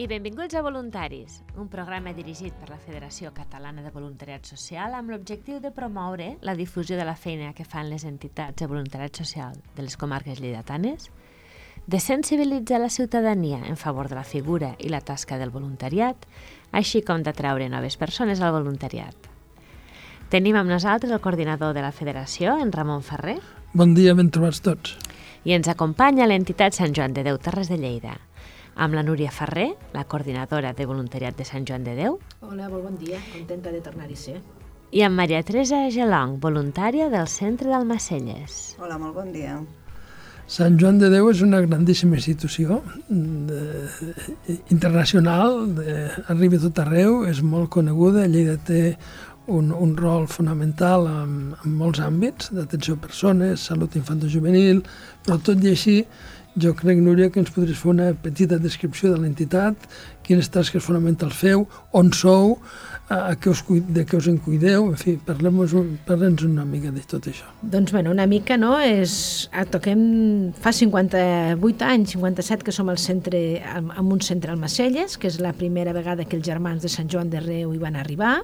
i benvinguts a Voluntaris, un programa dirigit per la Federació Catalana de Voluntariat Social amb l'objectiu de promoure la difusió de la feina que fan les entitats de voluntariat social de les comarques lleidatanes, de sensibilitzar la ciutadania en favor de la figura i la tasca del voluntariat, així com d'atraure noves persones al voluntariat. Tenim amb nosaltres el coordinador de la Federació, en Ramon Ferrer. Bon dia, ben trobats tots. I ens acompanya l'entitat Sant Joan de Déu Terres de Lleida, amb la Núria Ferrer, la coordinadora de voluntariat de Sant Joan de Déu. Hola, molt bon dia, contenta de tornar-hi ser. I amb Maria Teresa Gelong, voluntària del Centre d'Almacelles. Hola, molt bon dia. Sant Joan de Déu és una grandíssima institució de, internacional, de, arriba a tot arreu, és molt coneguda, Lleida té un, un rol fonamental en, en molts àmbits, d'atenció a persones, salut infantojuvenil, però tot i així jo crec, Núria, que ens podries fer una petita descripció de l'entitat, quines tasques fonamentals feu, on sou, a què us, de què us en cuideu, en fi, parlem-nos parlem una mica de tot això. Doncs, bueno, una mica, no?, és... Toquem fa 58 anys, 57, que som al centre, en un centre al Macelles, que és la primera vegada que els germans de Sant Joan de Reu hi van arribar,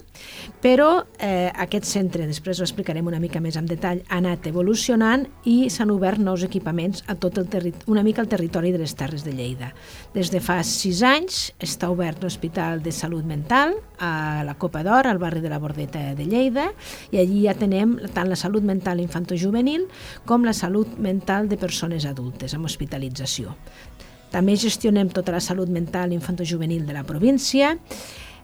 però eh, aquest centre, després ho explicarem una mica més en detall, ha anat evolucionant i s'han obert nous equipaments a tot el territori, una mica al territori de les Terres de Lleida. Des de fa sis anys està obert l'Hospital de Salut Mental a la Copa d'Or, al barri de la Bordeta de Lleida, i allí ja tenem tant la salut mental infantojuvenil com la salut mental de persones adultes, amb hospitalització. També gestionem tota la salut mental infantojuvenil de la província,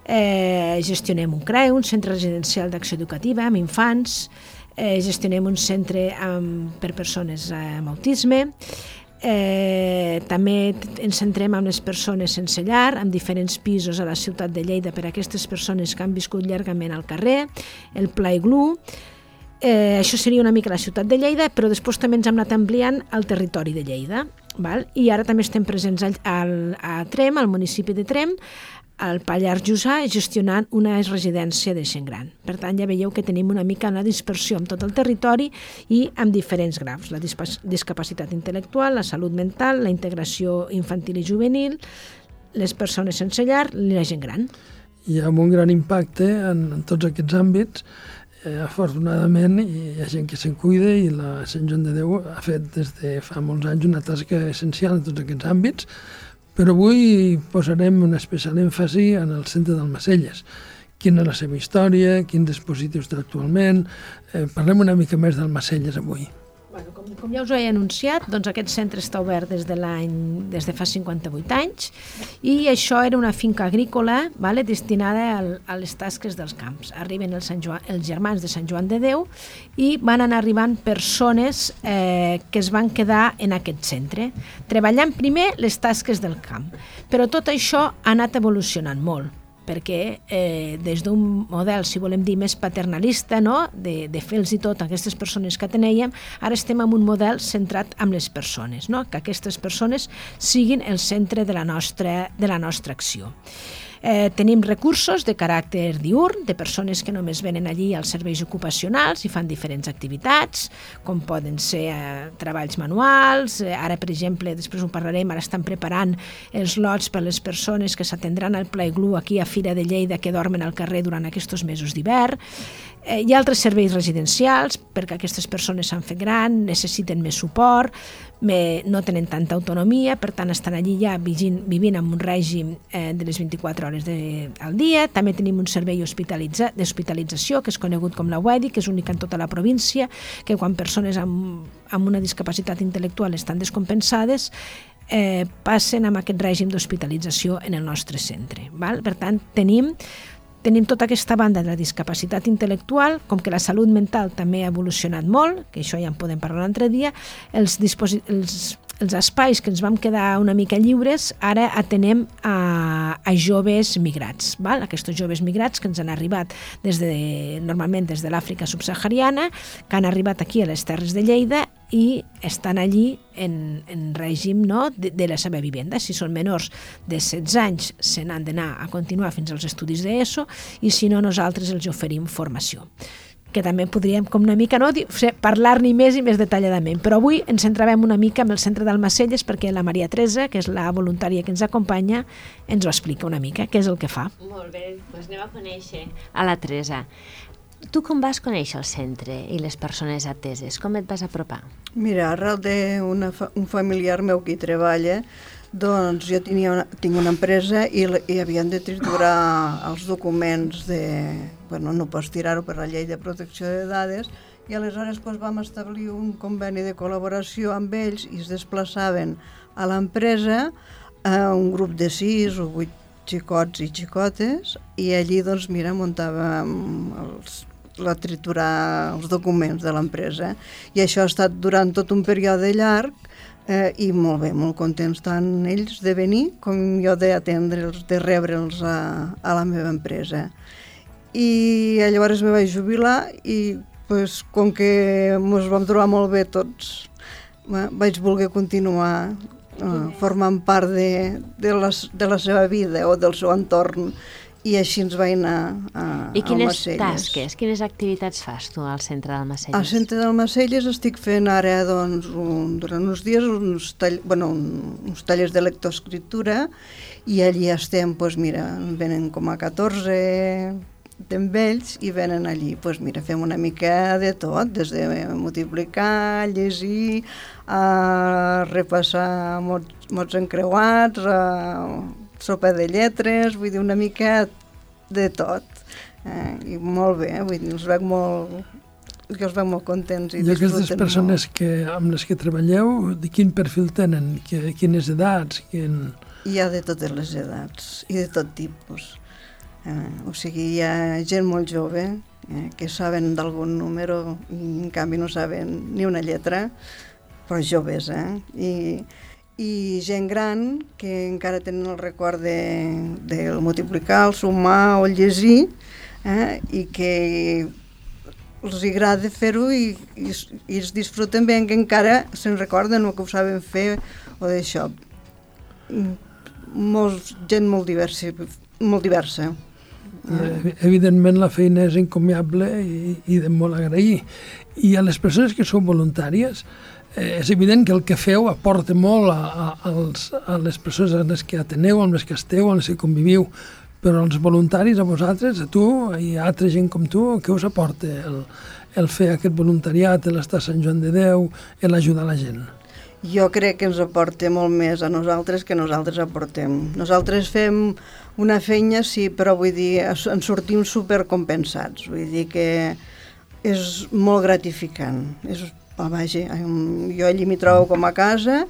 eh, gestionem un CREU, un centre residencial d'acció educativa amb infants, eh, gestionem un centre amb, per persones amb autisme, Eh, també ens centrem en les persones sense llar, amb diferents pisos a la ciutat de Lleida per a aquestes persones que han viscut llargament al carrer, el Pla Iglú, eh, això seria una mica la ciutat de Lleida, però després també ens hem anat ampliant al territori de Lleida. Val? I ara també estem presents al, al, a Trem, al municipi de Trem, al Pallars Jussà gestionant una residència de gent gran. Per tant, ja veieu que tenim una mica una dispersió en tot el territori i amb diferents graus. La discapacitat intel·lectual, la salut mental, la integració infantil i juvenil, les persones sense llar i la gent gran. I amb un gran impacte en, en tots aquests àmbits, eh, afortunadament hi ha gent que se'n cuida i la Sant Joan de Déu ha fet des de fa molts anys una tasca essencial en tots aquests àmbits, però avui posarem un especial èmfasi en el centre d'Almacelles. Quina és la seva història, quins dispositius té actualment... Eh, parlem una mica més d'Almacelles avui. Bueno, com, com ja us ho he anunciat, doncs aquest centre està obert des de l'any des de fa 58 anys i això era una finca agrícola vale, destinada al, a les tasques dels camps. Arriben els, Sant Joan, els germans de Sant Joan de Déu i van anar arribant persones eh, que es van quedar en aquest centre, treballant primer les tasques del camp. Però tot això ha anat evolucionant molt perquè eh, des d'un model, si volem dir, més paternalista, no? de, de fer-los tot aquestes persones que teníem, ara estem en un model centrat en les persones, no? que aquestes persones siguin el centre de la nostra, de la nostra acció. Eh, tenim recursos de caràcter diurn, de persones que només venen allí als serveis ocupacionals i fan diferents activitats, com poden ser eh, treballs manuals, eh, ara, per exemple, després ho parlarem, ara estan preparant els lots per les persones que s'atendran al Pla Iglú aquí a Fira de Lleida que dormen al carrer durant aquests mesos d'hivern. Eh, hi ha altres serveis residencials perquè aquestes persones s'han fet gran, necessiten més suport, me, no tenen tanta autonomia, per tant estan allí ja vivint, vivint amb un règim eh, de les 24 hores de, al dia. També tenim un servei d'hospitalització, que és conegut com la UEDI, que és únic en tota la província, que quan persones amb, amb una discapacitat intel·lectual estan descompensades, eh, passen amb aquest règim d'hospitalització en el nostre centre. Val? Per tant, tenim Tenim tota aquesta banda de la discapacitat intel·lectual, com que la salut mental també ha evolucionat molt, que això ja en podem parlar un altre dia, els, els, els espais que ens vam quedar una mica lliures, ara atenem a, a joves migrats. Val? Aquests joves migrats que ens han arribat des de, normalment des de l'Àfrica subsahariana, que han arribat aquí a les Terres de Lleida i estan allí en, en règim no, de, de la seva vivenda. Si són menors de 16 anys, se n'han d'anar a continuar fins als estudis d'ESO i si no, nosaltres els oferim formació. Que també podríem com una mica no, parlar-n'hi més i més detalladament. Però avui ens centrarem una mica en el centre d'Almacelles perquè la Maria Teresa, que és la voluntària que ens acompanya, ens ho explica una mica, què és el que fa. Molt bé, doncs anem a conèixer a la Teresa. Tu com vas conèixer el centre i les persones ateses? Com et vas apropar? Mira, arrel d'un familiar meu que hi treballa, doncs jo tenia una, tinc una empresa i, i havien de triturar els documents de... Bueno, no pots tirar-ho per la llei de protecció de dades i aleshores doncs, vam establir un conveni de col·laboració amb ells i es desplaçaven a l'empresa a un grup de sis o vuit xicots i xicotes i allí doncs mira muntàvem els, la triturar els documents de l'empresa i això ha estat durant tot un període llarg eh, i molt bé, molt contents tant ells de venir com jo d'atendre'ls, de rebre'ls a, a la meva empresa. I llavors me vaig jubilar i pues, com que ens vam trobar molt bé tots, vaig voler continuar uh, formant part de, de, les, de la seva vida o del seu entorn i així ens va anar a, I quines tasques, quines activitats fas tu al centre del Macelles? Al centre del Macelles estic fent ara doncs, un, durant uns dies uns, tall, bueno, un, uns tallers de lectoescriptura i allí estem, doncs mira, venen com a 14 amb ells i venen allí, doncs mira, fem una mica de tot, des de multiplicar, llegir, a repassar mots, mots encreuats, a sopa de lletres, vull dir, una mica de tot. Eh, I molt bé, vull dir, els veig molt, que els veig molt contents. I, I aquestes persones molt. que, amb les que treballeu, de quin perfil tenen? Que, quines edats? Quin... Hi ha de totes les edats i de tot tipus. Eh, o sigui, hi ha gent molt jove eh, que saben d'algun número i en canvi no saben ni una lletra, però joves, eh? I, i gent gran que encara tenen el record de, de multiplicar, el sumar o el llegir eh? i que els agrada fer-ho i, i, i es disfruten bé que encara se'n recorden o que ho saben fer o d'això. Molt, gent molt diversa, molt diversa. Eh, evidentment la feina és encomiable i, i de molt agrair. I a les persones que són voluntàries, eh, és evident que el que feu aporta molt a, a, als, a les persones amb les que ateneu, amb les que esteu, amb les que conviviu, però els voluntaris, a vosaltres, a tu i a altra gent com tu, què us aporta el, el fer aquest voluntariat, l'estar a Sant Joan de Déu, l'ajudar la gent? Jo crec que ens aporta molt més a nosaltres que nosaltres aportem. Nosaltres fem una feina, sí, però vull dir, ens sortim supercompensats. Vull dir que és molt gratificant. És Ah, vaja, jo allí m'hi trobo com a casa,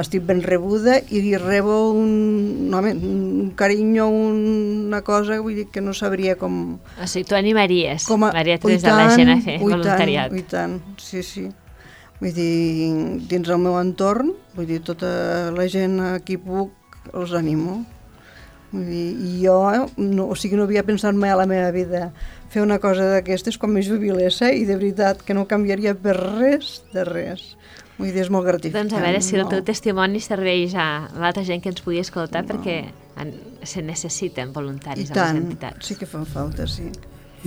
estic ben rebuda i rebo un, no, un carinyo, una cosa vull dir que no sabria com... O sigui, tu animaries, com a, Maria Teresa, tant, la gent a fer voluntariat. I tant, sí, sí. Vull dir, dins el meu entorn, vull dir, tota la gent a qui puc els animo. Vull dir, i jo, no, o sigui, no havia pensat mai a la meva vida fer una cosa d'aquestes com me jubilessa i de veritat que no canviaria per res de res. Vull dir, és molt gratificant. Doncs a veure si el teu testimoni serveix a l'altra gent que ens pugui escoltar no. perquè se necessiten voluntaris I tant, a les entitats. sí que fan falta, sí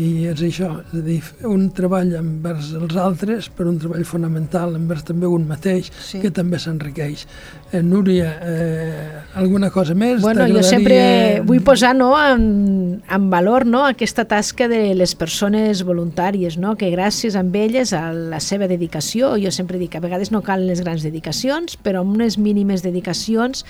i és això, és a dir, un treball envers els altres, però un treball fonamental envers també un mateix, sí. que també s'enriqueix. Eh, Núria, eh, alguna cosa més? Bueno, jo sempre vull posar no, en, en valor no, aquesta tasca de les persones voluntàries, no, que gràcies a elles, a la seva dedicació, jo sempre dic, a vegades no calen les grans dedicacions, però amb unes mínimes dedicacions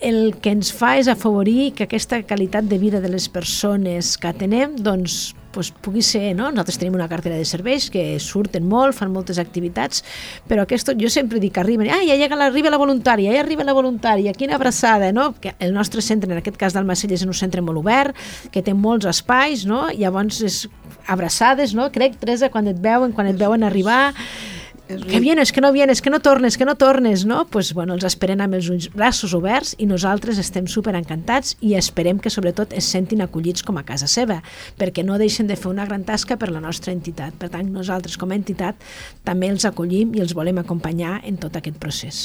el que ens fa és afavorir que aquesta qualitat de vida de les persones que atenem doncs, pues, pugui ser, no? Nosaltres tenim una cartera de serveis que surten molt, fan moltes activitats, però aquest, jo sempre dic que arriben, ah, ja la, arriba la voluntària, ja arriba la voluntària, quina abraçada, no? Que el nostre centre, en aquest cas del Macelles, és un centre molt obert, que té molts espais, no? Llavors és abraçades, no? Crec, Teresa, quan et veuen, quan et veuen arribar, que vienes, que no vienes, que no tornes, que no tornes, no? pues, bueno, els esperem amb els ulls, braços oberts i nosaltres estem super encantats i esperem que sobretot es sentin acollits com a casa seva, perquè no deixen de fer una gran tasca per la nostra entitat. Per tant, nosaltres com a entitat també els acollim i els volem acompanyar en tot aquest procés.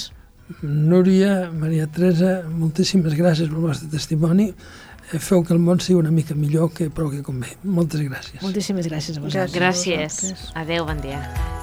Núria, Maria Teresa, moltíssimes gràcies pel vostre testimoni. eh, feu que el món sigui una mica millor que prou que convé. Moltes gràcies. Moltíssimes gràcies a vosaltres. Gràcies. vosaltres. Adéu, bon dia.